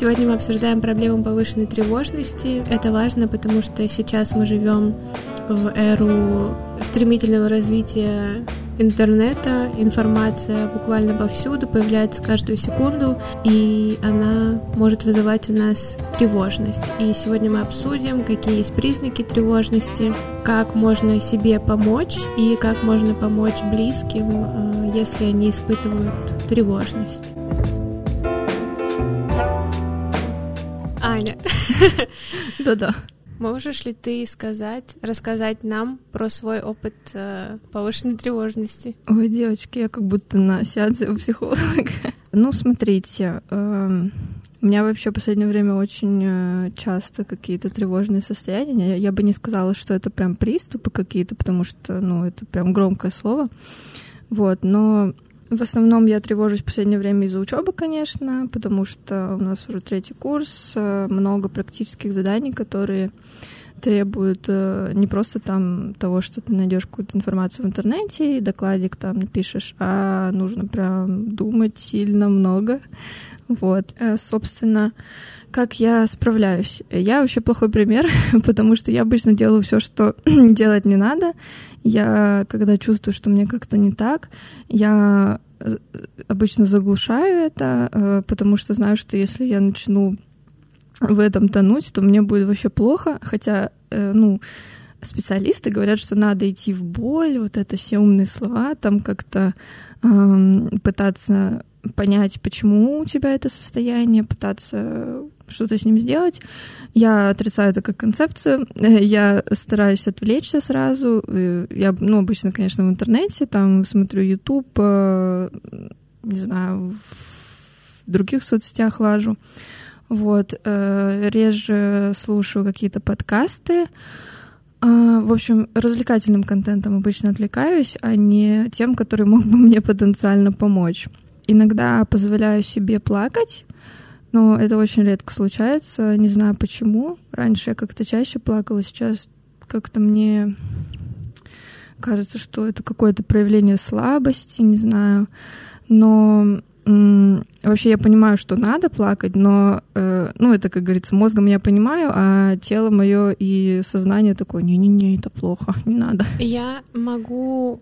Сегодня мы обсуждаем проблему повышенной тревожности. Это важно, потому что сейчас мы живем в эру стремительного развития интернета, информация буквально повсюду, появляется каждую секунду, и она может вызывать у нас тревожность. И сегодня мы обсудим, какие есть признаки тревожности, как можно себе помочь и как можно помочь близким, э, если они испытывают тревожность. Да-да. Можешь ли ты сказать, рассказать нам про свой опыт э, повышенной тревожности? Ой, девочки, я как будто на сеансе у психолога. Ну, смотрите, э, у меня вообще в последнее время очень э, часто какие-то тревожные состояния. Я бы не сказала, что это прям приступы какие-то, потому что, ну, это прям громкое слово. Вот, но в основном я тревожусь в последнее время из-за учебы, конечно, потому что у нас уже третий курс, э, много практических заданий, которые требуют э, не просто там того, что ты найдешь какую-то информацию в интернете и докладик там напишешь, а нужно прям думать сильно много. Вот, э, собственно, как я справляюсь? Я вообще плохой пример, потому что я обычно делаю все, что делать не надо. Я, когда чувствую, что мне как-то не так, я э, обычно заглушаю это, э, потому что знаю, что если я начну в этом тонуть, то мне будет вообще плохо. Хотя, ну, специалисты говорят, что надо идти в боль, вот это все умные слова, там как-то эм, пытаться понять, почему у тебя это состояние, пытаться что-то с ним сделать. Я отрицаю это как концепцию. Я стараюсь отвлечься сразу. Я, ну, обычно, конечно, в интернете, там смотрю YouTube, э, не знаю, в других соцсетях лажу. Вот. Э, реже слушаю какие-то подкасты. А, в общем, развлекательным контентом обычно отвлекаюсь, а не тем, который мог бы мне потенциально помочь. Иногда позволяю себе плакать, но это очень редко случается. Не знаю почему. Раньше я как-то чаще плакала, сейчас как-то мне кажется, что это какое-то проявление слабости, не знаю. Но вообще я понимаю, что надо плакать, но, э, ну, это, как говорится, мозгом я понимаю, а тело мое и сознание такое, не-не-не, это плохо, не надо. Я могу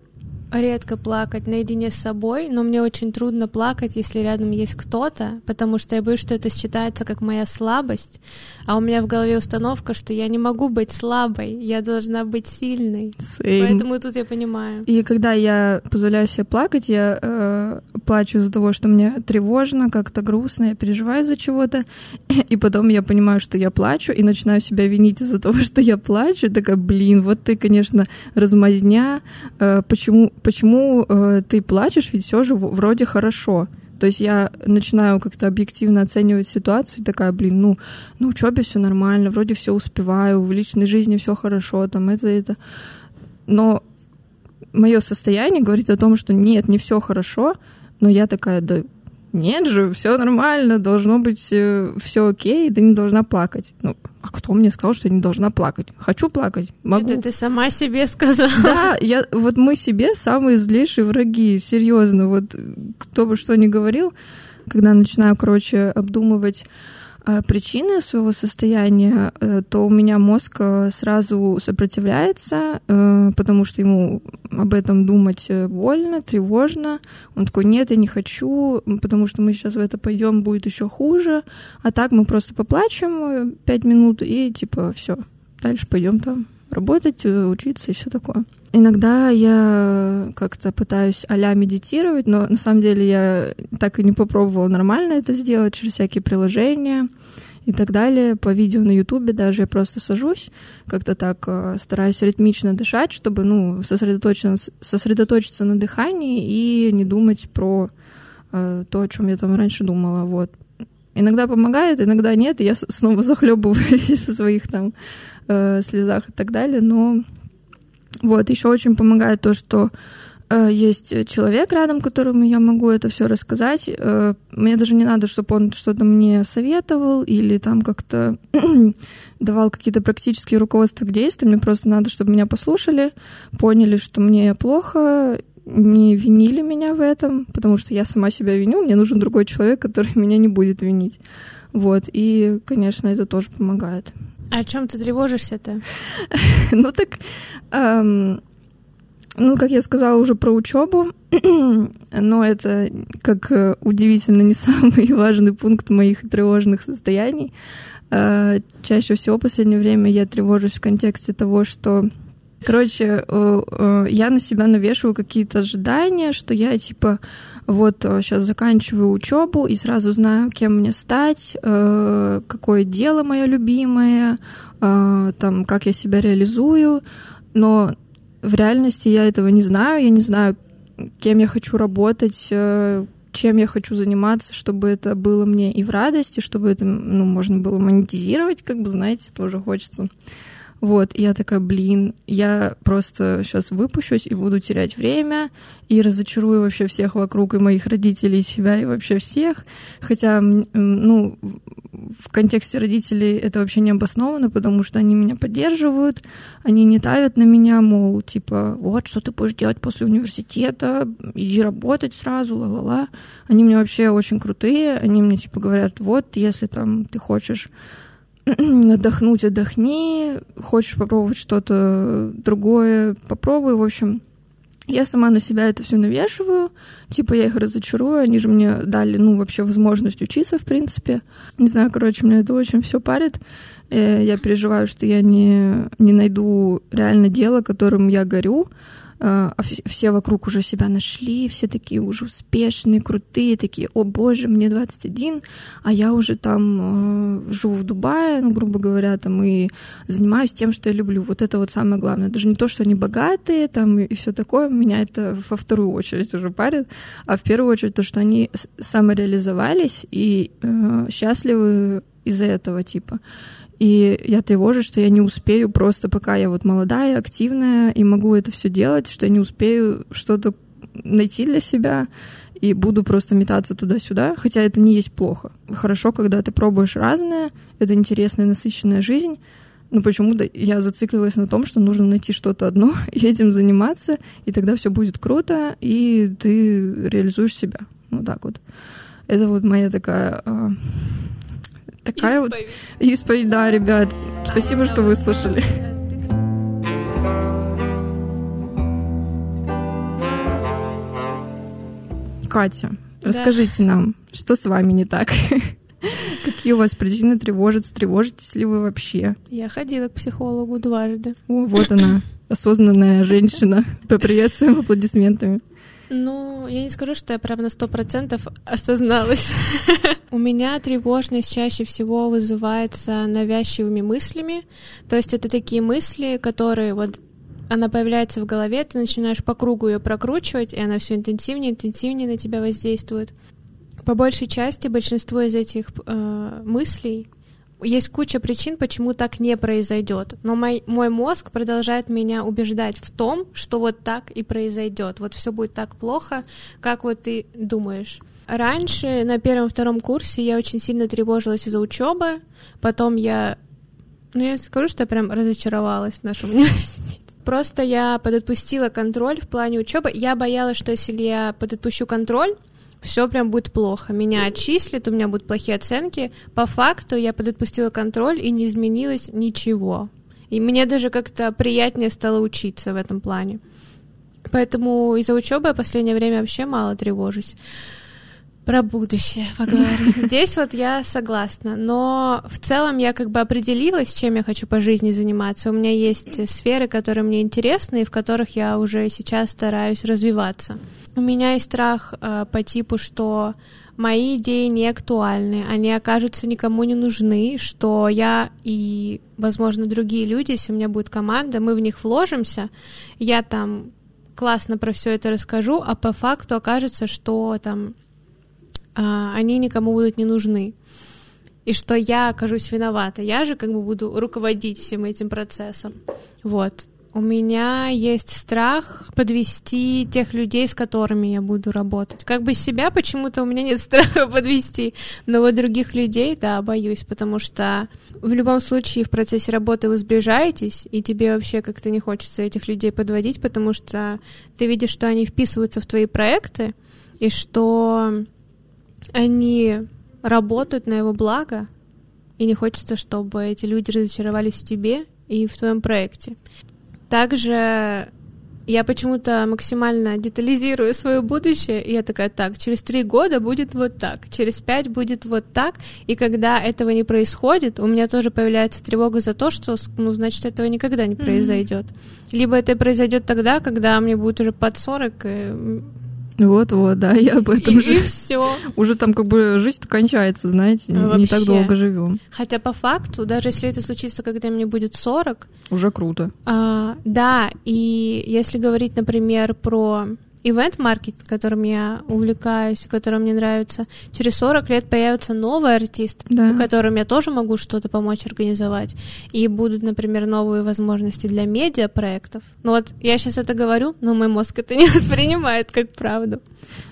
редко плакать наедине с собой, но мне очень трудно плакать, если рядом есть кто-то, потому что я боюсь, что это считается как моя слабость, а у меня в голове установка, что я не могу быть слабой, я должна быть сильной. Same. Поэтому тут я понимаю. И когда я позволяю себе плакать, я э, плачу из-за того, что мне тревожно, как-то грустно, я переживаю за чего-то, и потом я понимаю, что я плачу, и начинаю себя винить из-за того, что я плачу, и такая, блин, вот ты, конечно, размазня, э, почему почему э, ты плачешь, ведь все же вроде хорошо. То есть я начинаю как-то объективно оценивать ситуацию такая, блин, ну, на учебе все нормально, вроде все успеваю, в личной жизни все хорошо, там это, это. Но мое состояние говорит о том, что нет, не все хорошо, но я такая, да нет же, все нормально, должно быть э, все окей, ты не должна плакать. Ну, а кто мне сказал, что я не должна плакать? Хочу плакать, могу. Это ты сама себе сказала. Да, я, вот мы себе самые злейшие враги, серьезно. Вот кто бы что ни говорил, когда начинаю, короче, обдумывать причины своего состояния, э, то у меня мозг э, сразу сопротивляется, потому что ему об этом думать больно, тревожно. Он такой, нет, я не хочу, потому что мы сейчас в это пойдем, будет еще хуже. А так мы просто поплачем пять минут и типа все, дальше пойдем там работать, учиться и все такое. Иногда я как-то пытаюсь а медитировать, но на самом деле я так и не попробовала нормально это сделать через всякие приложения и так далее. По видео на Ютубе даже я просто сажусь, как-то так э, стараюсь ритмично дышать, чтобы ну, сосредоточиться, сосредоточиться на дыхании и не думать про э, то, о чем я там раньше думала. Вот. Иногда помогает, иногда нет, и я снова захлебываюсь в своих там э, слезах и так далее, но вот, еще очень помогает то, что э, есть человек рядом, которому я могу это все рассказать. Э, мне даже не надо, чтобы он что-то мне советовал или там как-то давал какие-то практические руководства к действию. Мне просто надо, чтобы меня послушали, поняли, что мне плохо, не винили меня в этом, потому что я сама себя виню, мне нужен другой человек, который меня не будет винить. Вот, и, конечно, это тоже помогает. О чем ты тревожишься-то? ну так, эм, ну, как я сказала уже про учебу, но это как э, удивительно не самый важный пункт моих тревожных состояний. Э, чаще всего в последнее время я тревожусь в контексте того, что Короче, э, я на себя навешиваю какие-то ожидания, что я типа вот сейчас заканчиваю учебу и сразу знаю, кем мне стать, какое дело мое любимое, там, как я себя реализую. Но в реальности я этого не знаю, я не знаю, кем я хочу работать, э, чем я хочу заниматься, чтобы это было мне и в радости, чтобы это ну, можно было монетизировать, как бы, знаете, тоже хочется. Вот, и я такая, блин, я просто сейчас выпущусь и буду терять время, и разочарую вообще всех вокруг, и моих родителей, и себя, и вообще всех. Хотя, ну, в контексте родителей это вообще не обосновано, потому что они меня поддерживают, они не тавят на меня, мол, типа, вот, что ты будешь делать после университета, иди работать сразу, ла-ла-ла. Они мне вообще очень крутые, они мне, типа, говорят, вот, если там ты хочешь отдохнуть, отдохни, хочешь попробовать что-то другое, попробуй, в общем. Я сама на себя это все навешиваю, типа я их разочарую, они же мне дали, ну, вообще возможность учиться, в принципе. Не знаю, короче, меня это очень все парит. Э, я переживаю, что я не, не найду реально дело, которым я горю, а все вокруг уже себя нашли, все такие уже успешные, крутые, такие, о боже, мне 21, а я уже там э, живу в Дубае, ну, грубо говоря, там, и занимаюсь тем, что я люблю. Вот это вот самое главное. Даже не то, что они богатые, там, и все такое, меня это во вторую очередь уже парит, а в первую очередь то, что они самореализовались и э, счастливы из-за этого, типа. И я тревожусь, что я не успею просто, пока я вот молодая, активная, и могу это все делать, что я не успею что-то найти для себя и буду просто метаться туда-сюда, хотя это не есть плохо. Хорошо, когда ты пробуешь разное, это интересная, насыщенная жизнь, но почему-то я зациклилась на том, что нужно найти что-то одно и этим заниматься, и тогда все будет круто, и ты реализуешь себя. Вот так вот. Это вот моя такая а, такая исповедь. вот исповедь, да, ребят. Спасибо, что вы слушали. Катя, да. расскажите нам, что с вами не так? Какие у вас причины тревожиться? Тревожитесь ли вы вообще? Я ходила к психологу дважды. О, вот она, осознанная женщина. Поприветствуем аплодисментами. Ну, я не скажу, что я прям на сто процентов осозналась. У меня тревожность чаще всего вызывается навязчивыми мыслями. То есть это такие мысли, которые вот она появляется в голове, ты начинаешь по кругу ее прокручивать, и она все интенсивнее, интенсивнее на тебя воздействует. По большей части большинство из этих э, мыслей есть куча причин, почему так не произойдет. Но мой, мой мозг продолжает меня убеждать в том, что вот так и произойдет. Вот все будет так плохо, как вот ты думаешь. Раньше на первом-втором курсе я очень сильно тревожилась из-за учебы. Потом я, ну я скажу, что я прям разочаровалась в нашем университете. Просто я подотпустила контроль в плане учебы. Я боялась, что если я подотпущу контроль, все прям будет плохо. Меня отчислят, у меня будут плохие оценки. По факту я подотпустила контроль и не изменилось ничего. И мне даже как-то приятнее стало учиться в этом плане. Поэтому из-за учебы я в последнее время вообще мало тревожусь. Про будущее поговорим. Здесь вот я согласна, но в целом я как бы определилась, чем я хочу по жизни заниматься. У меня есть сферы, которые мне интересны и в которых я уже сейчас стараюсь развиваться. У меня есть страх э, по типу, что мои идеи не актуальны, они окажутся никому не нужны, что я и, возможно, другие люди, если у меня будет команда, мы в них вложимся, я там классно про все это расскажу, а по факту окажется, что там э, они никому будут не нужны. И что я окажусь виновата. Я же как бы буду руководить всем этим процессом. Вот. У меня есть страх подвести тех людей, с которыми я буду работать. Как бы себя почему-то у меня нет страха подвести, но вот других людей, да, боюсь, потому что в любом случае в процессе работы вы сближаетесь, и тебе вообще как-то не хочется этих людей подводить, потому что ты видишь, что они вписываются в твои проекты, и что они работают на его благо, и не хочется, чтобы эти люди разочаровались в тебе и в твоем проекте. Также я почему-то максимально детализирую свое будущее, и я такая, так, через три года будет вот так, через пять будет вот так, и когда этого не происходит, у меня тоже появляется тревога за то, что, ну, значит, этого никогда не произойдет. Mm-hmm. Либо это произойдет тогда, когда мне будет уже под 40, и вот-вот, да, я об этом и, же. И все. Уже там как бы жизнь кончается, знаете, Вообще. не так долго живем. Хотя по факту, даже если это случится, когда мне будет 40... Уже круто. А, да, и если говорить, например, про ивент-маркетинг, которым я увлекаюсь, которым мне нравится, через 40 лет появится новый артист, да. которым я тоже могу что-то помочь организовать. И будут, например, новые возможности для медиапроектов. Ну вот я сейчас это говорю, но мой мозг это не воспринимает как правду.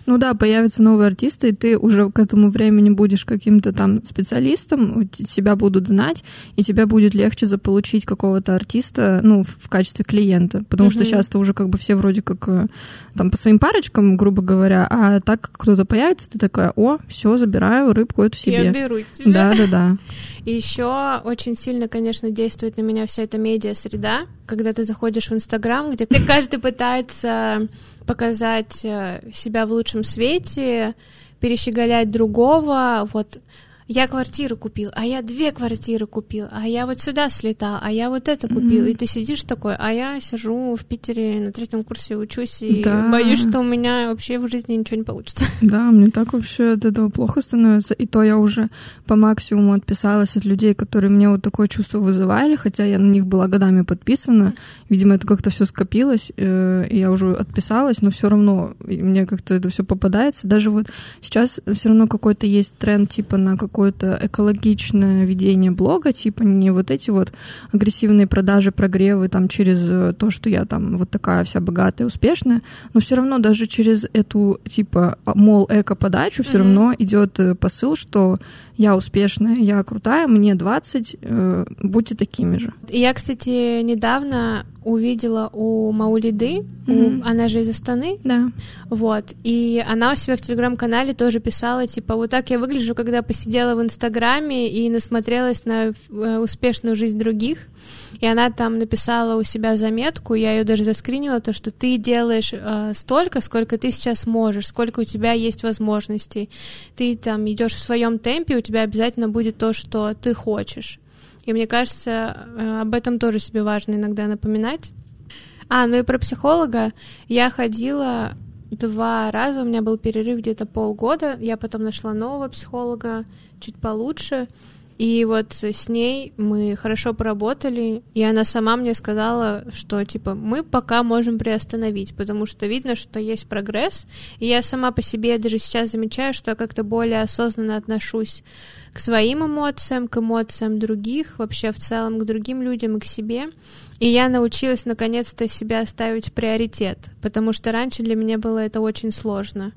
Ну да, появятся новые артисты, и ты уже к этому времени будешь каким-то там специалистом, тебя будут знать, и тебя будет легче заполучить какого-то артиста, ну, в качестве клиента. Потому mm-hmm. что сейчас-то уже как бы все вроде как э, там по своим парочкам, грубо говоря, а так как кто-то появится, ты такая, о, все, забираю рыбку эту себе. Я беру тебя. Да, да, да. И еще очень сильно, конечно, действует на меня вся эта медиа-среда, когда ты заходишь в Инстаграм, где ты каждый пытается показать э, себя в лучшем свете, перещеголять другого, вот я квартиру купил, а я две квартиры купил, а я вот сюда слетал, а я вот это купил. Mm-hmm. И ты сидишь такой, а я сижу в Питере на третьем курсе учусь и да. боюсь, что у меня вообще в жизни ничего не получится. Да, мне так вообще от этого плохо становится. И то я уже по максимуму отписалась от людей, которые мне вот такое чувство вызывали, хотя я на них была годами подписана. Видимо, это как-то все скопилось, э, и я уже отписалась, но все равно мне как-то это все попадается. Даже вот сейчас все равно какой-то есть тренд типа на какой какое-то экологичное ведение блога, типа не вот эти вот агрессивные продажи, прогревы там через э, то, что я там вот такая вся богатая, успешная, но все равно даже через эту типа мол эко-подачу все mm-hmm. равно идет э, посыл, что я успешная, я крутая, мне 20, э, будьте такими же. Я, кстати, недавно увидела у Маулиды, mm-hmm. у, она же из Астаны, да. вот, и она у себя в Телеграм-канале тоже писала, типа, вот так я выгляжу, когда посидела в Инстаграме и насмотрелась на э, успешную жизнь других, и она там написала у себя заметку, я ее даже заскринила, то, что ты делаешь э, столько, сколько ты сейчас можешь, сколько у тебя есть возможностей. Ты там идешь в своем темпе, у тебя обязательно будет то, что ты хочешь. И мне кажется, э, об этом тоже себе важно иногда напоминать. А, ну и про психолога. Я ходила два раза, у меня был перерыв где-то полгода, я потом нашла нового психолога, чуть получше. И вот с ней мы хорошо поработали, и она сама мне сказала, что типа мы пока можем приостановить, потому что видно, что есть прогресс. И я сама по себе даже сейчас замечаю, что я как-то более осознанно отношусь к своим эмоциям, к эмоциям других, вообще в целом к другим людям и к себе. И я научилась наконец-то себя ставить в приоритет, потому что раньше для меня было это очень сложно.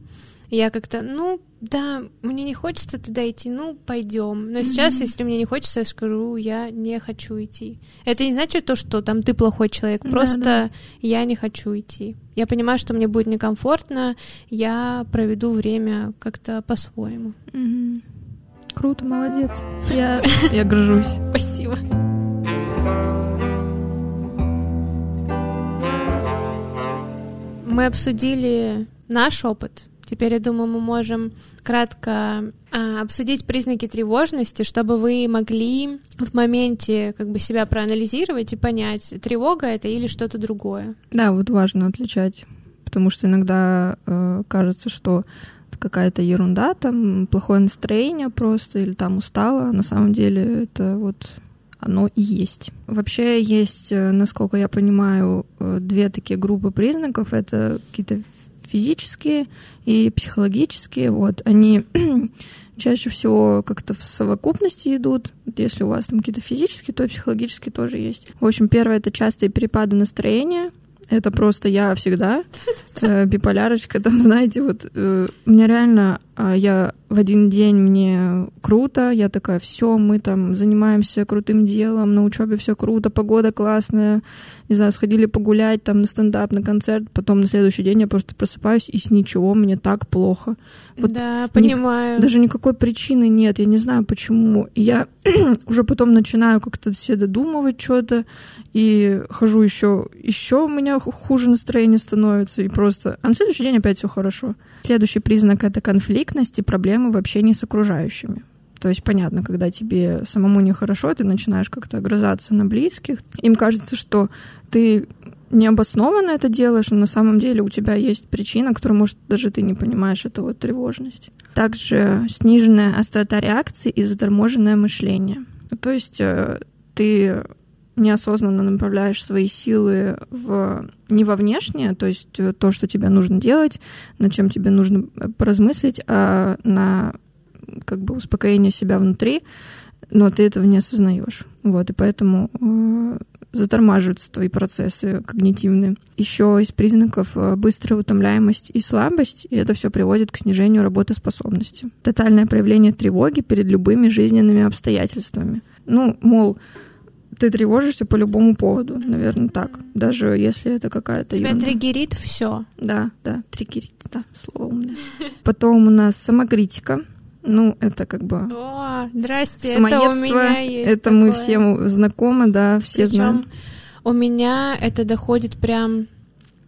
Я как-то, ну, да, мне не хочется туда идти, ну, пойдем. Но сейчас, mm-hmm. если мне не хочется, я скажу, я не хочу идти. Это не значит то, что там ты плохой человек, просто да, да. я не хочу идти. Я понимаю, что мне будет некомфортно, я проведу время как-то по-своему. Mm-hmm. Круто, молодец. Я, я горжусь. Спасибо. Мы обсудили наш опыт, Теперь, я думаю, мы можем кратко а, обсудить признаки тревожности, чтобы вы могли в моменте как бы себя проанализировать и понять, тревога это или что-то другое. Да, вот важно отличать, потому что иногда э, кажется, что какая-то ерунда, там плохое настроение просто или там устала, на самом деле это вот оно и есть. Вообще есть, э, насколько я понимаю, э, две такие группы признаков. Это какие-то физические и психологические, вот, они чаще всего как-то в совокупности идут. Если у вас там какие-то физические, то и психологические тоже есть. В общем, первое — это частые перепады настроения, это просто я всегда. Это биполярочка, там, знаете, вот э, у меня реально, я в один день мне круто, я такая, все, мы там занимаемся крутым делом, на учебе все круто, погода классная, не знаю, сходили погулять там на стендап, на концерт, потом на следующий день я просто просыпаюсь, и с ничего мне так плохо. Вот да, понимаю. Ни, даже никакой причины нет, я не знаю почему. И я уже потом начинаю как-то все додумывать что-то, и хожу еще, еще у меня хуже настроение становится, и просто... А на следующий день опять все хорошо. Следующий признак — это конфликтность и проблемы в общении с окружающими. То есть понятно, когда тебе самому нехорошо, ты начинаешь как-то огрызаться на близких. Им кажется, что ты необоснованно это делаешь, но на самом деле у тебя есть причина, которую, может, даже ты не понимаешь, это вот тревожность. Также сниженная острота реакции и заторможенное мышление. То есть э, ты неосознанно направляешь свои силы в, не во внешнее, то есть э, то, что тебе нужно делать, над чем тебе нужно э, поразмыслить, а на как бы успокоение себя внутри, но ты этого не осознаешь. Вот, и поэтому э, затормаживаются твои процессы когнитивные. Еще из признаков э, быстрая утомляемость и слабость, и это все приводит к снижению работоспособности. Тотальное проявление тревоги перед любыми жизненными обстоятельствами. Ну, мол, ты тревожишься по любому поводу, наверное, так. Даже если это какая-то... Тебя ерунда. триггерит все. Да, да, триггерит, да, слово умное. Потом у нас самокритика. Ну, это как бы... О, здрасте, это у меня есть Это такое. мы всем знакомы, да, все Причем знаем. у меня это доходит прям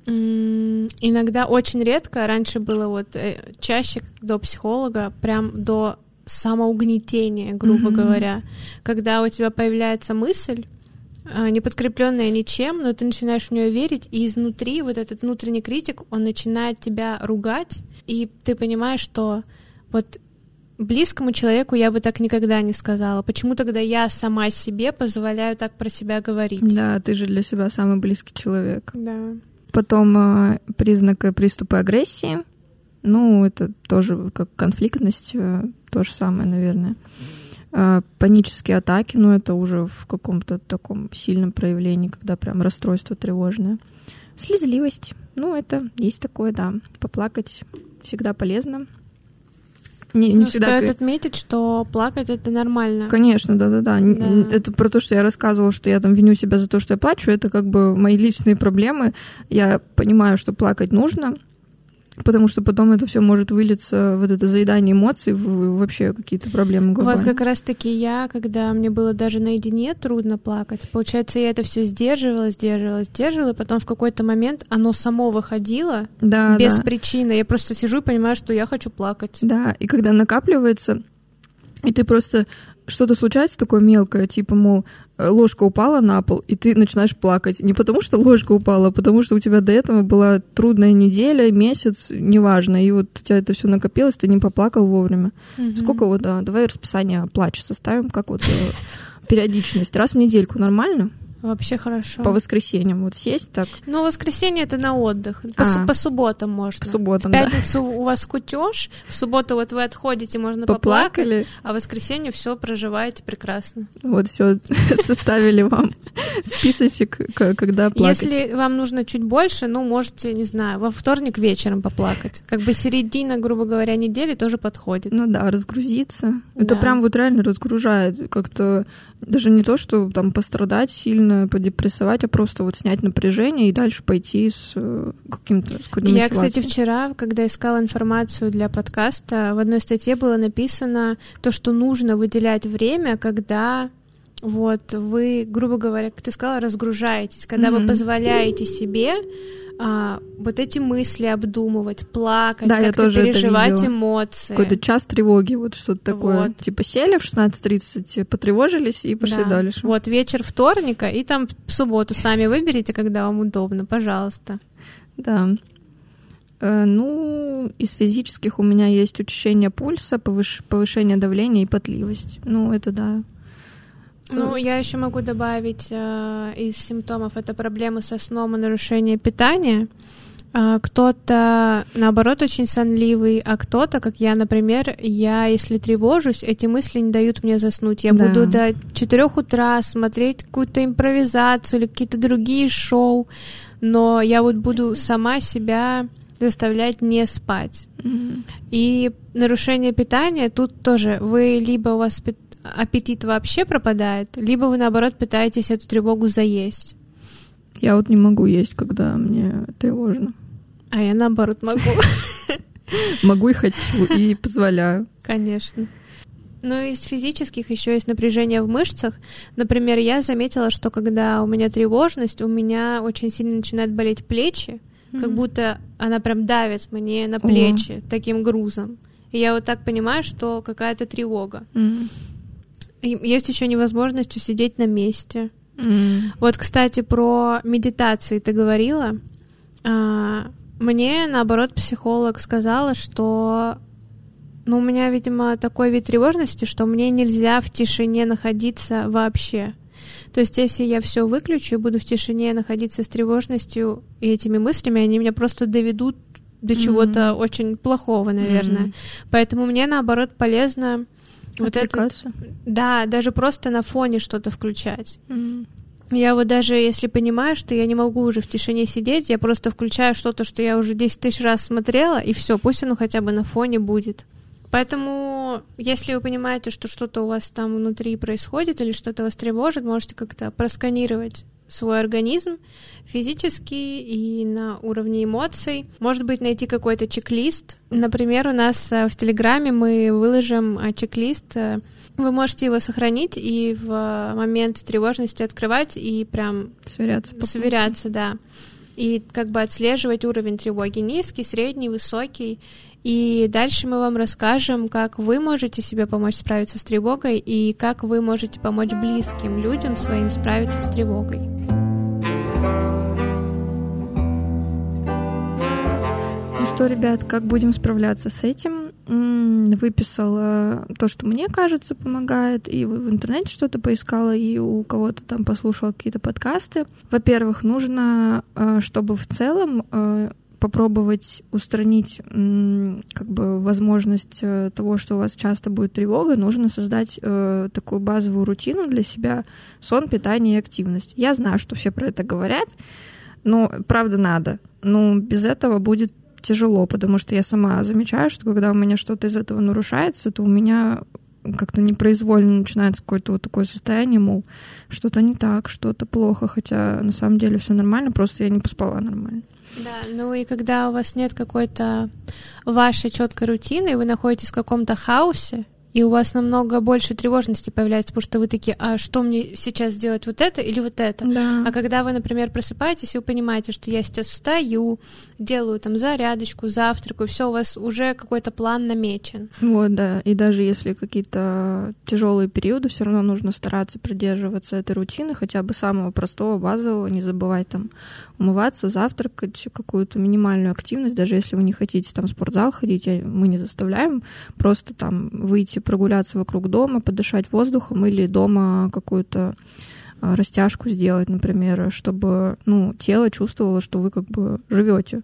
иногда очень редко. Раньше было вот э, чаще до психолога, прям до самоугнетения, грубо Мгм. говоря. Когда у тебя появляется мысль, а, не подкрепленная ничем, но ты начинаешь в нее верить, и изнутри вот этот внутренний критик, он начинает тебя ругать, и ты понимаешь, что вот близкому человеку я бы так никогда не сказала. Почему тогда я сама себе позволяю так про себя говорить? Да, ты же для себя самый близкий человек. Да. Потом э, признак э, приступа агрессии. Ну, это тоже как конфликтность, э, то же самое, наверное. Э, Панические атаки, ну, это уже в каком-то таком сильном проявлении, когда прям расстройство тревожное. Слезливость. Ну, это есть такое, да. Поплакать всегда полезно. Не, не Ну, всегда... стоит отметить, что плакать это нормально. Конечно, да-да-да. Н- Да. Это про то, что я рассказывала, что я там виню себя за то, что я плачу. Это как бы мои личные проблемы. Я понимаю, что плакать нужно, потому что потом это все может вылиться, вот это заедание эмоций, в вообще какие-то проблемы Вот глобальные. как раз-таки я, когда мне было даже наедине трудно плакать, получается, я это все сдерживала, сдерживала, сдерживала, и потом в какой-то момент оно само выходило Да, без да. причины. Я просто сижу и понимаю, что я хочу плакать. Да, и когда накапливается, и ты просто что-то случается такое мелкое, типа, мол, ложка упала на пол, и ты начинаешь плакать. Не потому, что ложка упала, а потому что у тебя до этого была трудная неделя, месяц, неважно, и вот у тебя это все накопилось, ты не поплакал вовремя. Мгм. Сколько вот, а, давай расписание плача составим, как вот э, периодичность. Раз в недельку нормально? Вообще хорошо. По воскресеньям вот сесть так, Ну, воскресенье это на отдых. По, су- А. по субботам можно. по субботам, В да. пятницу у вас кутеж, в субботу вот вы отходите, можно поплакать, Поплакали, а в воскресенье все проживаете прекрасно. вот все составили вам списочек, когда плакать. Если вам нужно чуть больше, ну, можете, не знаю, во вторник вечером поплакать. Как бы середина, грубо говоря, недели тоже подходит. Ну да, разгрузиться. Это Да. прям вот реально разгружает. Как-то даже не то, что там пострадать сильно, подепрессовать, а просто вот снять напряжение и дальше пойти с э, каким-то с Я, кстати, вчера, когда искала информацию для подкаста, в одной статье было написано то, что нужно выделять время, когда вот вы, грубо говоря, как ты сказала, разгружаетесь, когда вы Мгм. позволяете себе а, вот эти мысли обдумывать, плакать, Да, как-то это переживать эмоции. Какой-то час тревоги, вот что-то такое. Вот. Типа сели в 16.30, потревожились и пошли Да. дальше. Вот вечер вторника, и там в субботу сами выберите, когда вам удобно, пожалуйста. Да. Э, Ну, из физических у меня есть учащение пульса, повыш- повышение давления и потливость. Ну, это да. Ну, я еще могу добавить э, из симптомов это проблемы со сном и нарушение питания. А, Кто-то, наоборот, очень сонливый, а кто-то, как я, например, я, если тревожусь, эти мысли не дают мне заснуть. Я Да. буду до 4 утра смотреть какую-то импровизацию или какие-то другие шоу, но я вот буду сама себя заставлять не спать. Мгм. И нарушение питания тут тоже вы либо у вас аппетит вообще пропадает, либо вы наоборот пытаетесь эту тревогу заесть. Я вот не могу есть, когда мне тревожно. А я наоборот могу, Могу и хочу, и позволяю. конечно. Ну и из физических еще есть напряжение в мышцах. Например, я заметила, что когда у меня тревожность, у меня очень сильно начинают болеть плечи, как Мгм. будто она прям давит мне на О. плечи таким грузом. И я вот так понимаю, что какая-то тревога. Мгм. Есть еще невозможность усидеть на месте. М. Вот, кстати, про медитации ты говорила. А, Мне, наоборот, психолог сказала, что ну, у меня, видимо, такой вид тревожности, что мне нельзя в тишине находиться вообще. То есть, если я все выключу и буду в тишине находиться с тревожностью и этими мыслями, они меня просто доведут до Мгм. чего-то очень плохого, наверное. М. Поэтому мне, наоборот, полезно вот это, да, даже просто на фоне что-то включать. М. Я вот даже если понимаю, что я не могу уже в тишине сидеть, я просто включаю что-то, что я уже 10 тысяч раз смотрела, и все, пусть оно хотя бы на фоне будет. Поэтому, если вы понимаете, что что-то у вас там внутри происходит или что-то вас тревожит, можете как-то просканировать свой организм физически и на уровне эмоций. Может быть, найти какой-то чек-лист. Например, у нас э, в Телеграме мы выложим э, чек-лист. э, Вы можете его сохранить и в момент тревожности открывать и прям Сверяться. по сверяться, да. И как бы отслеживать уровень тревоги низкий, средний, высокий. И дальше мы вам расскажем, как вы можете себе помочь справиться с тревогой и как вы можете помочь близким людям своим справиться с тревогой. Ну что, ребят, как будем справляться с этим? Выписала то, что мне кажется помогает, и в интернете что-то поискала, и у кого-то там послушала какие-то подкасты. Во-первых, нужно, э, чтобы в целом э, попробовать устранить как бы возможность э, того, что у вас часто будет тревога, нужно создать э, такую базовую рутину для себя сон, питание и активность. Я знаю, что все про это говорят, но правда надо. Ну, без этого будет тяжело, потому что я сама замечаю, что когда у меня что-то из этого нарушается, то у меня как-то непроизвольно начинается какое-то вот такое состояние, мол, что-то не так, что-то плохо, хотя на самом деле все нормально, просто я не поспала нормально. Да, ну и когда у вас нет какой-то вашей четкой рутины, вы находитесь в каком-то хаосе, и у вас намного больше тревожности появляется, потому что вы такие, а что мне сейчас сделать, вот это или вот это? Да. А когда вы, например, просыпаетесь, и вы понимаете, что я сейчас встаю, делаю там зарядочку, завтракаю, все, у вас уже какой-то план намечен. Вот, да. И даже если какие-то тяжелые периоды, все равно нужно стараться придерживаться этой рутины, хотя бы самого простого, базового, не забывать там умываться, завтракать, какую-то минимальную активность, даже если вы не хотите там в спортзал ходить, а мы не заставляем, просто там выйти прогуляться вокруг дома, подышать воздухом или дома какую-то а, растяжку сделать, например, чтобы ну, тело чувствовало, что вы как бы живете.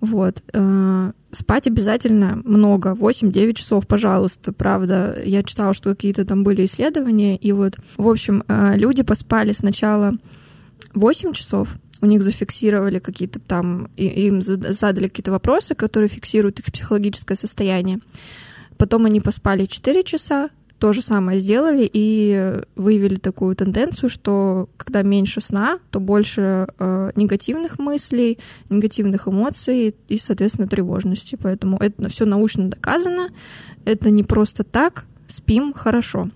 Вот. Э, Спать обязательно много, 8-9 часов, пожалуйста, правда. Я читала, что какие-то там были исследования, и вот, в общем, э, люди поспали сначала 8 часов, у них зафиксировали какие-то там, им зад- задали какие-то вопросы, которые фиксируют их психологическое состояние. Потом они поспали 4 часа, то же самое сделали и выявили такую тенденцию, что когда меньше сна, то больше э, негативных мыслей, негативных эмоций и, соответственно, тревожности. Поэтому это все научно доказано. Это не просто так. Спим хорошо.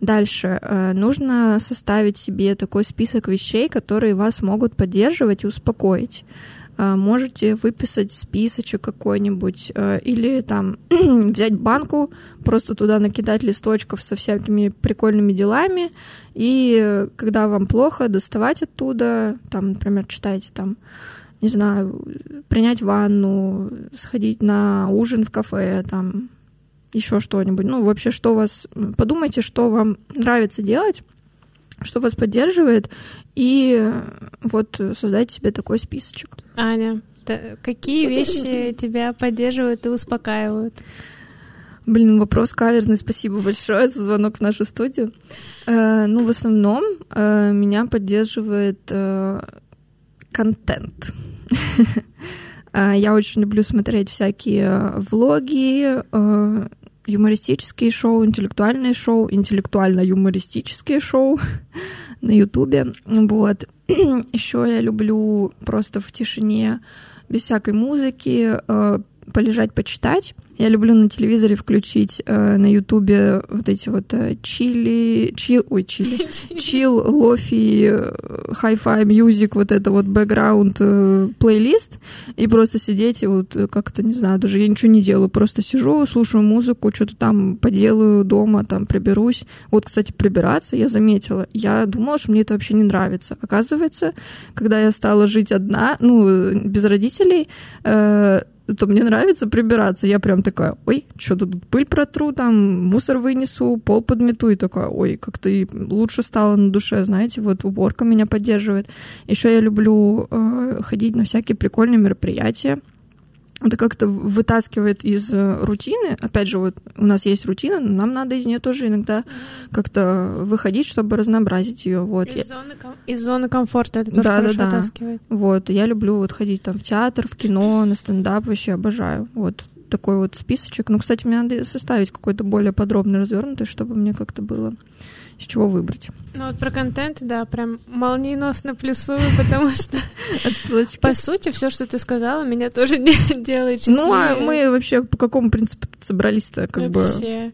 Дальше э, нужно составить себе такой список вещей, которые вас могут поддерживать и успокоить. Э, Можете выписать списочек какой-нибудь э, или там взять банку, просто туда накидать листочков со всякими прикольными делами, и когда вам плохо, доставать оттуда, там, например, читайте там, не знаю, принять ванну, сходить на ужин в кафе, там, еще что-нибудь. Ну, вообще, что вас... Подумайте, что вам нравится делать, что вас поддерживает, и э, вот создайте себе такой списочек. Аня, какие вещи тебя поддерживают и успокаивают? Блин, вопрос каверзный. Спасибо большое за звонок в нашу студию. Э, ну, в основном э, меня поддерживает э, контент. А, я очень люблю смотреть всякие влоги, а, юмористические шоу, интеллектуальные шоу, интеллектуально-юмористические шоу на Ютубе. Вот. Еще я люблю просто в тишине, без всякой музыки, а, полежать, почитать. Я люблю на телевизоре включить э, на Ютубе вот эти вот э, чили, чил, ой, чили, чил, лофи, hi-fi music, вот это вот бэкграунд э, плейлист, и просто сидеть и вот э, как-то, не знаю, даже я ничего не делаю, просто сижу, слушаю музыку, что-то там поделаю дома, там приберусь. Вот, кстати, прибираться я заметила. Я думала, что мне это вообще не нравится. Оказывается, когда я стала жить одна, ну, без родителей, э, то мне нравится прибираться. Я прям такая, ой, что-то тут пыль протру, там мусор вынесу, пол подмету, и такая, ой, как-то лучше стало на душе, знаете, вот уборка меня поддерживает. Еще я люблю э, ходить на всякие прикольные мероприятия это как-то вытаскивает из э, рутины. Опять же, вот у нас есть рутина, но нам надо из нее тоже иногда как-то выходить, чтобы разнообразить ее. Вот. Из, зоны, из зоны комфорта это тоже да, хорошо да, да. вытаскивает. Вот, я люблю вот ходить там в театр, в кино, на стендап, вообще обожаю. Вот такой вот списочек. Ну, кстати, мне надо составить какой-то более подробный, развернутый, чтобы мне как-то было с чего выбрать. Ну вот про контент, да, прям молниеносно плюсую, потому что по сути все, что ты сказала, меня тоже не делает. Ну а мы вообще по какому принципу собрались-то, как бы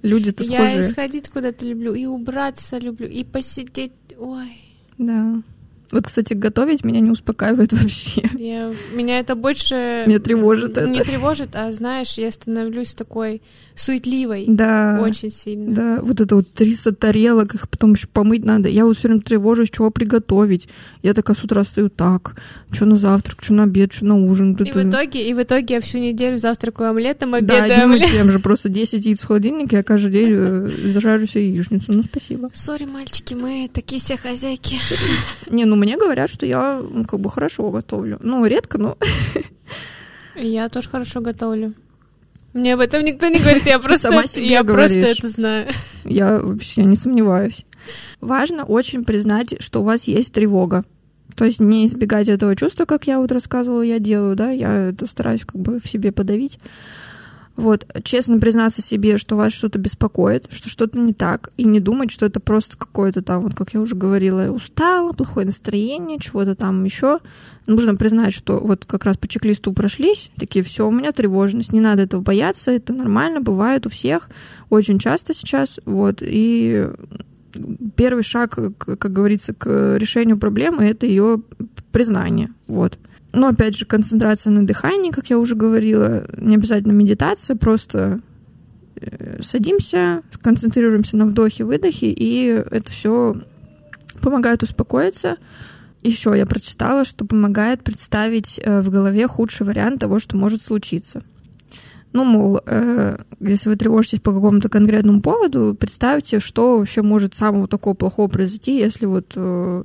люди-то схожие. Я сходить куда-то люблю, и убраться люблю, и посидеть, ой. Да. Вот, кстати, готовить меня не успокаивает вообще. Я, меня это больше... Меня тревожит не это. тревожит, а, знаешь, я становлюсь такой суетливой. Да. Очень сильно. Да, вот это вот 300 тарелок, их потом еще помыть надо. Я вот все время тревожусь, чего приготовить. Я такая с утра стою так, что на завтрак, что на обед, что на ужин. И это... в итоге, и в итоге я всю неделю завтракаю омлетом, обедаю да, омлет. тем же, просто 10 яиц в холодильнике, я каждый день э, зажарю себе яичницу. Ну, спасибо. Сори, мальчики, мы такие все хозяйки. Не, ну мне говорят, что я как бы хорошо готовлю. Ну, редко, но... Я тоже хорошо готовлю. Мне об этом никто не говорит, я просто, Сама себе я говоришь. просто это знаю. Я вообще не сомневаюсь. Важно очень признать, что у вас есть тревога. То есть не избегать этого чувства, как я вот рассказывала, я делаю, да, я это стараюсь как бы в себе подавить. Вот, честно признаться себе, что вас что-то беспокоит, что что-то не так, и не думать, что это просто какое-то там, вот как я уже говорила, устала, плохое настроение, чего-то там еще. Нужно признать, что вот как раз по чек-листу прошлись, такие, все, у меня тревожность, не надо этого бояться, это нормально, бывает у всех, очень часто сейчас, вот, и первый шаг, как говорится, к решению проблемы, это ее признание, вот. Но опять же, концентрация на дыхании, как я уже говорила, не обязательно медитация, просто э, садимся, сконцентрируемся на вдохе-выдохе, и это все помогает успокоиться. Еще я прочитала, что помогает представить э, в голове худший вариант того, что может случиться. Ну, мол, э, если вы тревожитесь по какому-то конкретному поводу, представьте, что вообще может самого такого плохого произойти, если вот э,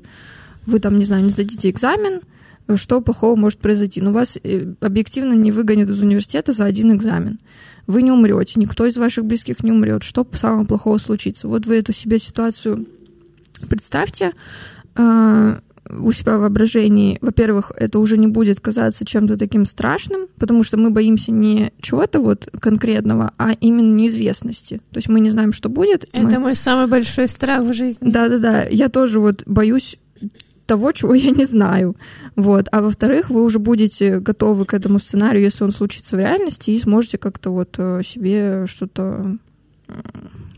вы там, не знаю, не сдадите экзамен, что плохого может произойти. Но вас э, объективно не выгонят из университета за один экзамен. Вы не умрете, никто из ваших близких не умрет. Что самого плохого случится? Вот вы эту себе ситуацию представьте э, у себя в воображении. Во-первых, это уже не будет казаться чем-то таким страшным, потому что мы боимся не чего-то вот конкретного, а именно неизвестности. То есть мы не знаем, что будет. Это мы... мой самый большой страх в жизни. Да-да-да. Я тоже вот боюсь того, чего я не знаю. Вот. А во-вторых, вы уже будете готовы к этому сценарию, если он случится в реальности, и сможете как-то вот э, себе что-то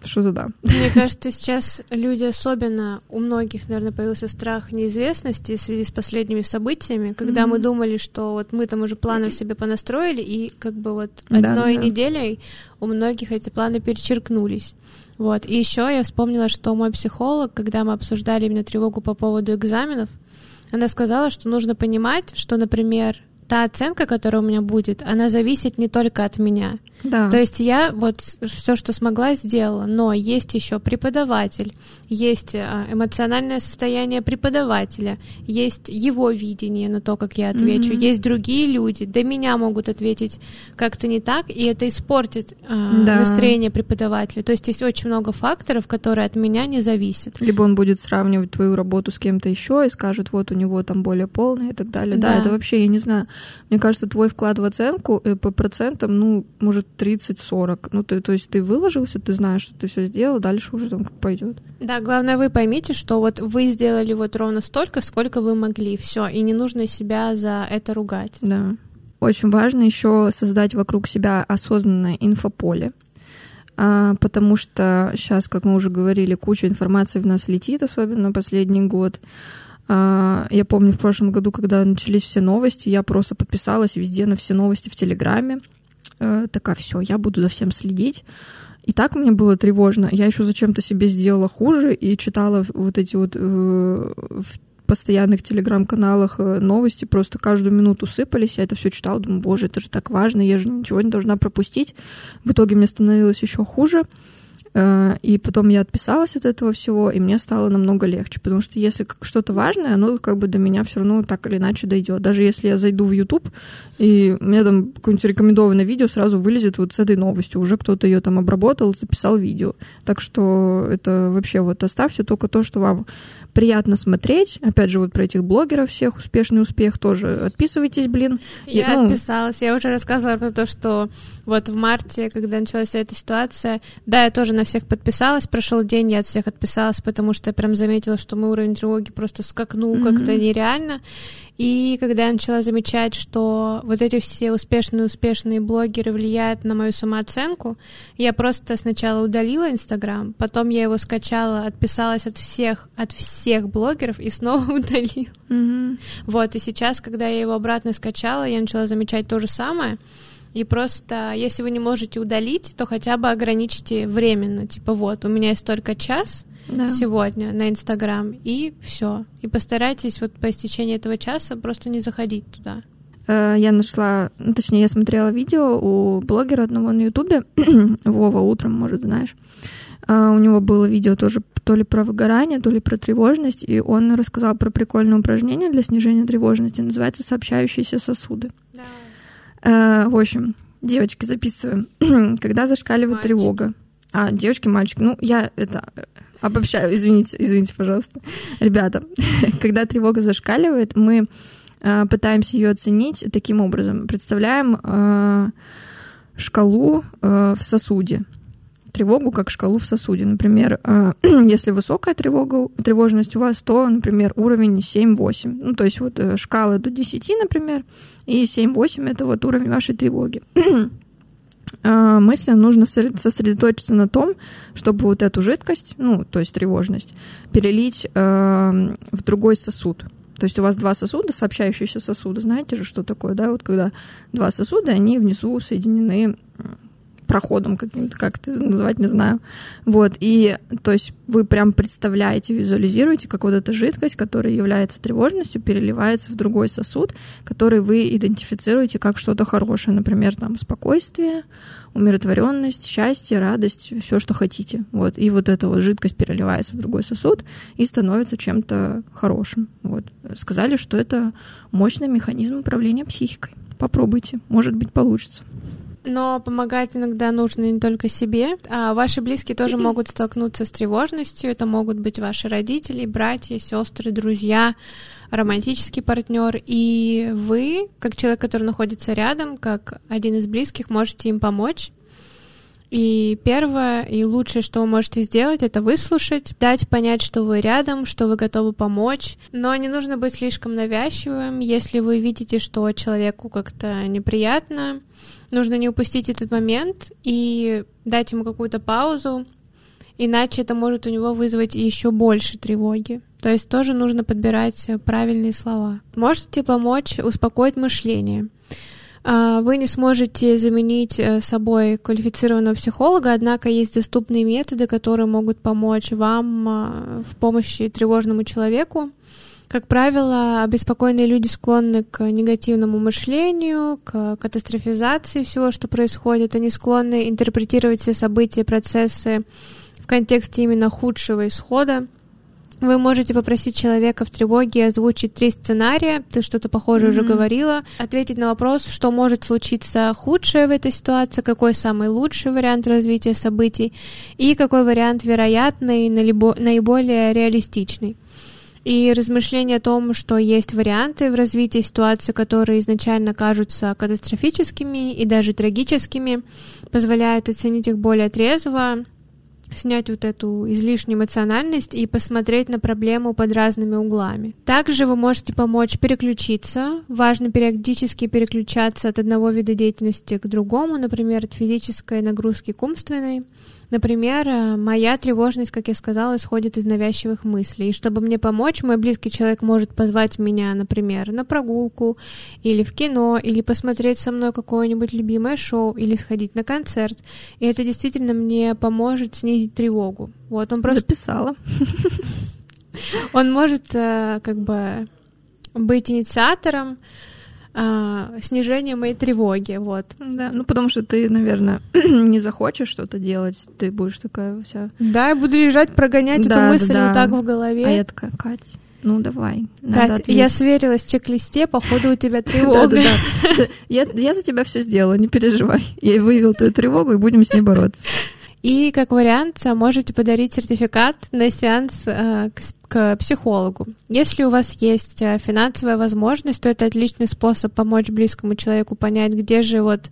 что-то да. Мне кажется, сейчас люди особенно, у многих, наверное, появился страх неизвестности в связи с последними событиями, когда mm-hmm. мы думали, что вот мы там уже планы в себе понастроили, и как бы вот одной да, да. неделей у многих эти планы перечеркнулись. Вот. И еще я вспомнила, что мой психолог, когда мы обсуждали именно тревогу по поводу экзаменов, она сказала, что нужно понимать, что, например, та оценка, которая у меня будет, она зависит не только от меня. Да. То есть я вот все, что смогла, сделала, но есть еще преподаватель, есть а, эмоциональное состояние преподавателя, есть его видение на то, как я отвечу, mm-hmm. есть другие люди, до меня могут ответить как-то не так, и это испортит э, да. настроение преподавателя. То есть есть очень много факторов, которые от меня не зависят. Либо он будет сравнивать твою работу с кем-то еще и скажет, вот у него там более полное и так далее. Да, да это вообще, я не знаю, мне кажется, твой вклад в оценку э, по процентам, ну, может, 30-40. Ну, ты, то есть ты выложился, ты знаешь, что ты все сделал, дальше уже там как пойдет. Да, главное, вы поймите, что вот вы сделали вот ровно столько, сколько вы могли, все, и не нужно себя за это ругать. Да. Очень важно еще создать вокруг себя осознанное инфополе, а, потому что сейчас, как мы уже говорили, куча информации в нас летит, особенно последний год. А, я помню в прошлом году, когда начались все новости, я просто подписалась везде на все новости в Телеграме. Э, такая, все, я буду за всем следить. И так мне было тревожно. Я еще зачем-то себе сделала хуже и читала вот эти вот э, в постоянных телеграм-каналах э, новости просто каждую минуту сыпались. Я это все читала, думаю, боже, это же так важно, я же ничего не должна пропустить. В итоге мне становилось еще хуже. Э, и потом я отписалась от этого всего, и мне стало намного легче, потому что если что-то важное, оно как бы до меня все равно так или иначе дойдет. Даже если я зайду в YouTube, и меня там какое-нибудь рекомендованное видео сразу вылезет вот с этой новостью, уже кто-то ее там обработал, записал видео. Так что это вообще вот оставьте только то, что вам приятно смотреть. Опять же, вот про этих блогеров всех, успешный успех тоже. Отписывайтесь, блин. Я ну... отписалась. Я уже рассказывала про то, что вот в марте, когда началась эта ситуация, да, я тоже на всех подписалась. Прошел день, я от всех отписалась, потому что я прям заметила, что мой уровень тревоги просто скакнул mm-hmm. как-то нереально. И когда я начала замечать, что вот эти все успешные-успешные блогеры влияют на мою самооценку, я просто сначала удалила Инстаграм, потом я его скачала, отписалась от всех, от всех блогеров и снова удалила. Mm-hmm. Вот, и сейчас, когда я его обратно скачала, я начала замечать то же самое. И просто, если вы не можете удалить, то хотя бы ограничьте временно. Типа вот, у меня есть только час, да. сегодня на Инстаграм, и все. И постарайтесь вот по истечении этого часа просто не заходить туда. Э, я нашла, ну, точнее, я смотрела видео у блогера одного на Ютубе, Вова, утром, может, знаешь. Uh, у него было видео тоже то ли про выгорание, то ли про тревожность, и он рассказал про прикольное упражнение для снижения тревожности, называется «Сообщающиеся сосуды». Uh, в общем, девочки, записываем. Когда зашкаливает Мальчик. тревога. А, девочки, мальчики, ну, я это Обобщаю, извините, извините, пожалуйста. Ребята, когда тревога зашкаливает, мы э, пытаемся ее оценить таким образом. Представляем э, шкалу э, в сосуде. Тревогу как шкалу в сосуде. Например, э, если высокая тревога, тревожность у вас, то, например, уровень 7-8. Ну, то есть вот э, шкала до 10, например, и 7-8 это вот уровень вашей тревоги. А, мысленно нужно сосредоточиться на том, чтобы вот эту жидкость, ну, то есть тревожность, перелить э, в другой сосуд. То есть у вас два сосуда, сообщающиеся сосуды. Знаете же, что такое, да? Вот когда два сосуда, они внизу соединены проходом каким-то, как это назвать, не знаю. Вот, и то есть вы прям представляете, визуализируете, как вот эта жидкость, которая является тревожностью, переливается в другой сосуд, который вы идентифицируете как что-то хорошее, например, там спокойствие, умиротворенность, счастье, радость, все, что хотите. Вот. И вот эта вот жидкость переливается в другой сосуд и становится чем-то хорошим. Вот. Сказали, что это мощный механизм управления психикой. Попробуйте, может быть, получится. Но помогать иногда нужно не только себе, а ваши близкие тоже могут столкнуться с тревожностью. Это могут быть ваши родители, братья, сестры, друзья, романтический партнер. И вы, как человек, который находится рядом, как один из близких, можете им помочь. И первое и лучшее, что вы можете сделать, это выслушать, дать понять, что вы рядом, что вы готовы помочь. Но не нужно быть слишком навязчивым. Если вы видите, что человеку как-то неприятно, нужно не упустить этот момент и дать ему какую-то паузу, иначе это может у него вызвать еще больше тревоги. То есть тоже нужно подбирать правильные слова. Можете помочь успокоить мышление. А, вы не сможете заменить э, собой квалифицированного психолога, однако есть доступные методы, которые могут помочь вам а, в помощи тревожному человеку. Как правило, обеспокоенные люди склонны к негативному мышлению, к катастрофизации всего, что происходит. Они склонны интерпретировать все события, процессы в контексте именно худшего исхода. Вы можете попросить человека в тревоге озвучить три сценария, ты что-то похожее mm-hmm. уже говорила, ответить на вопрос, что может случиться худшее в этой ситуации, какой самый лучший вариант развития событий и какой вариант вероятный, наиболее реалистичный. И размышления о том, что есть варианты в развитии ситуации, которые изначально кажутся катастрофическими и даже трагическими, позволяет оценить их более трезво, снять вот эту излишнюю эмоциональность и посмотреть на проблему под разными углами. Также вы можете помочь переключиться. Важно периодически переключаться от одного вида деятельности к другому, например, от физической нагрузки к умственной. Например, э, моя тревожность, как я сказала, исходит из навязчивых мыслей. И чтобы мне помочь, мой близкий человек может позвать меня, например, на прогулку, или в кино, или посмотреть со мной какое-нибудь любимое шоу, или сходить на концерт. И это действительно мне поможет снизить тревогу. Вот он просто... Записала. Он может э, как бы быть инициатором, а, снижение моей тревоги, вот. Да, ну потому что ты, наверное, не захочешь что-то делать, ты будешь такая вся... Да, я буду лежать, прогонять да, эту мысль да, да. вот так в голове. А я такая, Кать, ну давай. Кать, я сверилась в чек-листе, походу у тебя тревога. Я за тебя все сделала, не переживай. Я выявил твою тревогу и будем с ней бороться. И как вариант можете подарить сертификат на сеанс э, к, психологу. Если у вас есть э, финансовая возможность, то это отличный способ помочь близкому человеку понять, где же вот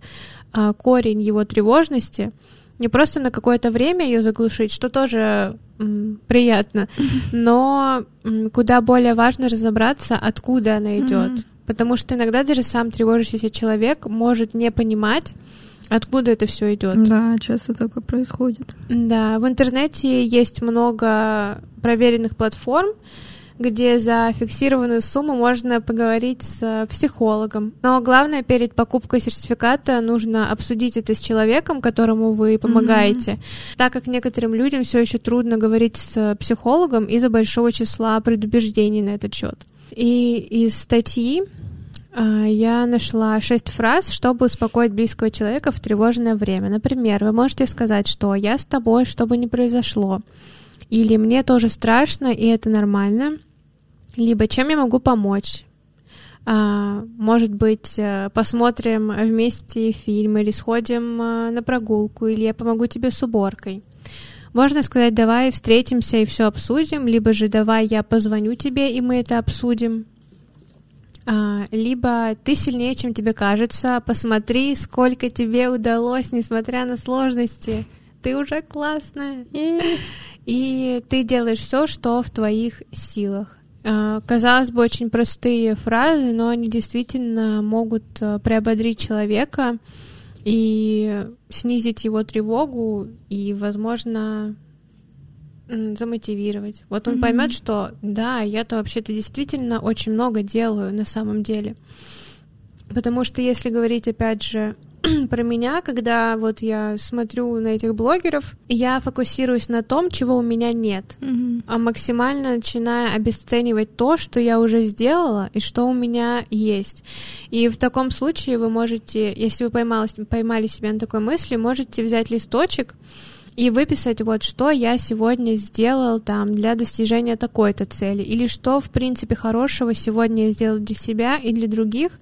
э, корень его тревожности. Не просто на какое-то время ее заглушить, что тоже м, приятно, но м, куда более важно разобраться, откуда она идет. Mm-hmm. Потому что иногда даже сам тревожащийся человек может не понимать, Откуда это все идет? Да, часто такое происходит. Да, в интернете есть много проверенных платформ, где за фиксированную сумму можно поговорить с психологом. Но главное, перед покупкой сертификата нужно обсудить это с человеком, которому вы помогаете, mm-hmm. так как некоторым людям все еще трудно говорить с психологом из-за большого числа предубеждений на этот счет. И из статьи я нашла шесть фраз, чтобы успокоить близкого человека в тревожное время. Например, вы можете сказать, что «я с тобой, что бы ни произошло», или «мне тоже страшно, и это нормально», либо «чем я могу помочь», а, может быть, э, посмотрим вместе фильм или сходим э, на прогулку, или я помогу тебе с уборкой. Можно сказать, давай встретимся и все обсудим, либо же давай я позвоню тебе, и мы это обсудим. А, либо ты сильнее, чем тебе кажется, посмотри, сколько тебе удалось, несмотря на сложности. Ты уже классная. И ты делаешь все, что в твоих силах. А, казалось бы, очень простые фразы, но они действительно могут а, приободрить человека и снизить его тревогу и, возможно, замотивировать. Вот он mm-hmm. поймет, что да, я-то вообще-то действительно очень много делаю на самом деле. Потому что если говорить опять же про меня, когда вот я смотрю на этих блогеров, я фокусируюсь на том, чего у меня нет, mm-hmm. а максимально начиная обесценивать то, что я уже сделала и что у меня есть. И в таком случае вы можете, если вы поймали, поймали себя на такой мысли, можете взять листочек и выписать вот, что я сегодня сделал там для достижения такой-то цели, или что, в принципе, хорошего сегодня я сделал для себя и для других,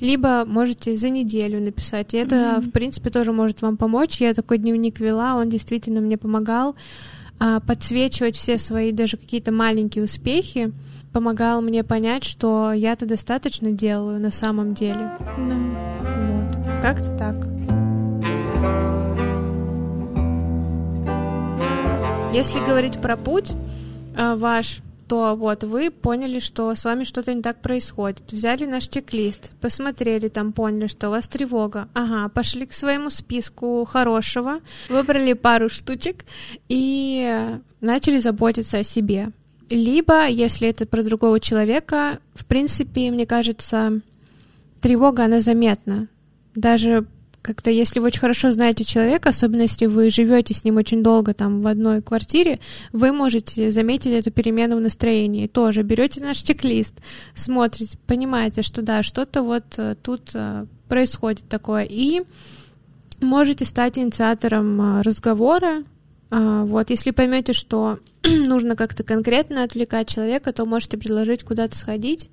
либо можете за неделю написать, и это, mm-hmm. в принципе, тоже может вам помочь. Я такой дневник вела, он действительно мне помогал а, подсвечивать все свои даже какие-то маленькие успехи, помогал мне понять, что я-то достаточно делаю на самом деле. Да. Вот. Как-то так. Если говорить про путь э, ваш, то вот вы поняли, что с вами что-то не так происходит. Взяли наш чек-лист, посмотрели там, поняли, что у вас тревога. Ага, пошли к своему списку хорошего, выбрали пару штучек и начали заботиться о себе. Либо, если это про другого человека, в принципе, мне кажется, тревога, она заметна. Даже как-то, если вы очень хорошо знаете человека, особенно если вы живете с ним очень долго там в одной квартире, вы можете заметить эту перемену в настроении. Тоже берете наш чек-лист, смотрите, понимаете, что да, что-то вот э, тут э, происходит такое. И можете стать инициатором э, разговора. А, вот, если поймете, что нужно как-то конкретно отвлекать человека, то можете предложить куда-то сходить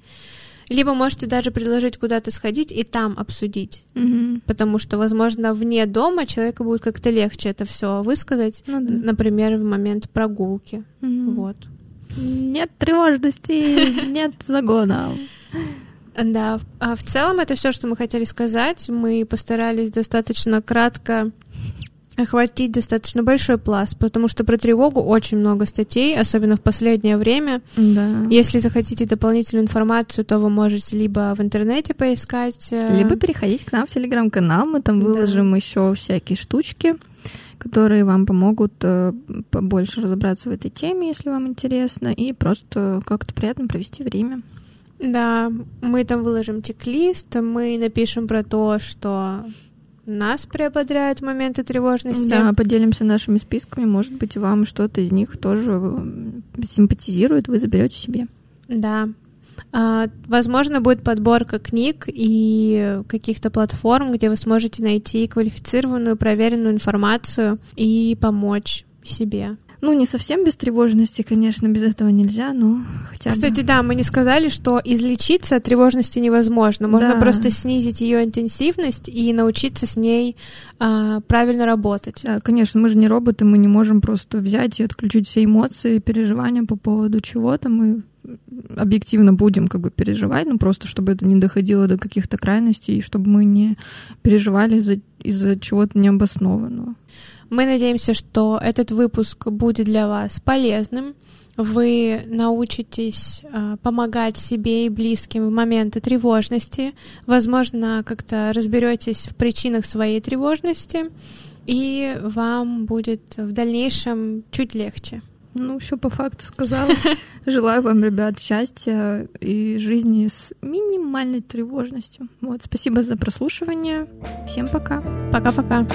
либо можете даже предложить куда-то сходить и там обсудить. Мгм. Потому что, возможно, вне дома человеку будет как-то легче это все высказать, Ну да. например, в момент прогулки. Мгм. Вот. Нет тревожности, нет загона. Да, а в целом это все, что мы хотели сказать. Мы постарались достаточно кратко охватить достаточно большой пласт, потому что про тревогу очень много статей, особенно в последнее время. Да. Если захотите дополнительную информацию, то вы можете либо в интернете поискать, э, Либо переходить к нам в телеграм-канал, мы там Да. выложим еще всякие штучки, которые вам помогут э, побольше разобраться в этой теме, если вам интересно, и просто как-то приятно провести время. Да, мы там выложим чек-лист, мы напишем про то, что нас приободряют моменты тревожности. Да, поделимся нашими списками, может быть, вам что-то из них тоже м, симпатизирует, вы заберете себе. Да. А, возможно, будет подборка книг и каких-то платформ, где вы сможете найти квалифицированную, проверенную информацию и помочь себе. Ну, не совсем без тревожности, конечно, без этого нельзя, но хотя бы... Кстати, да, мы не сказали, что излечиться от тревожности невозможно. Можно Да. просто снизить ее интенсивность и научиться с ней а, правильно работать. Да, конечно, мы же не роботы, мы не можем просто взять и отключить все эмоции, переживания по поводу чего-то. Мы объективно будем как бы переживать, ну просто чтобы это не доходило до каких-то крайностей, и чтобы мы не переживали из-за из чего-то необоснованного. Мы надеемся, что этот выпуск будет для вас полезным. Вы научитесь а, помогать себе и близким в моменты тревожности. Возможно, как-то разберетесь в причинах своей тревожности, и вам будет в дальнейшем чуть легче. Ну, все по факту сказала. Желаю вам, ребят, счастья и жизни с минимальной тревожностью. Вот, спасибо за прослушивание. Всем пока. Пока-пока.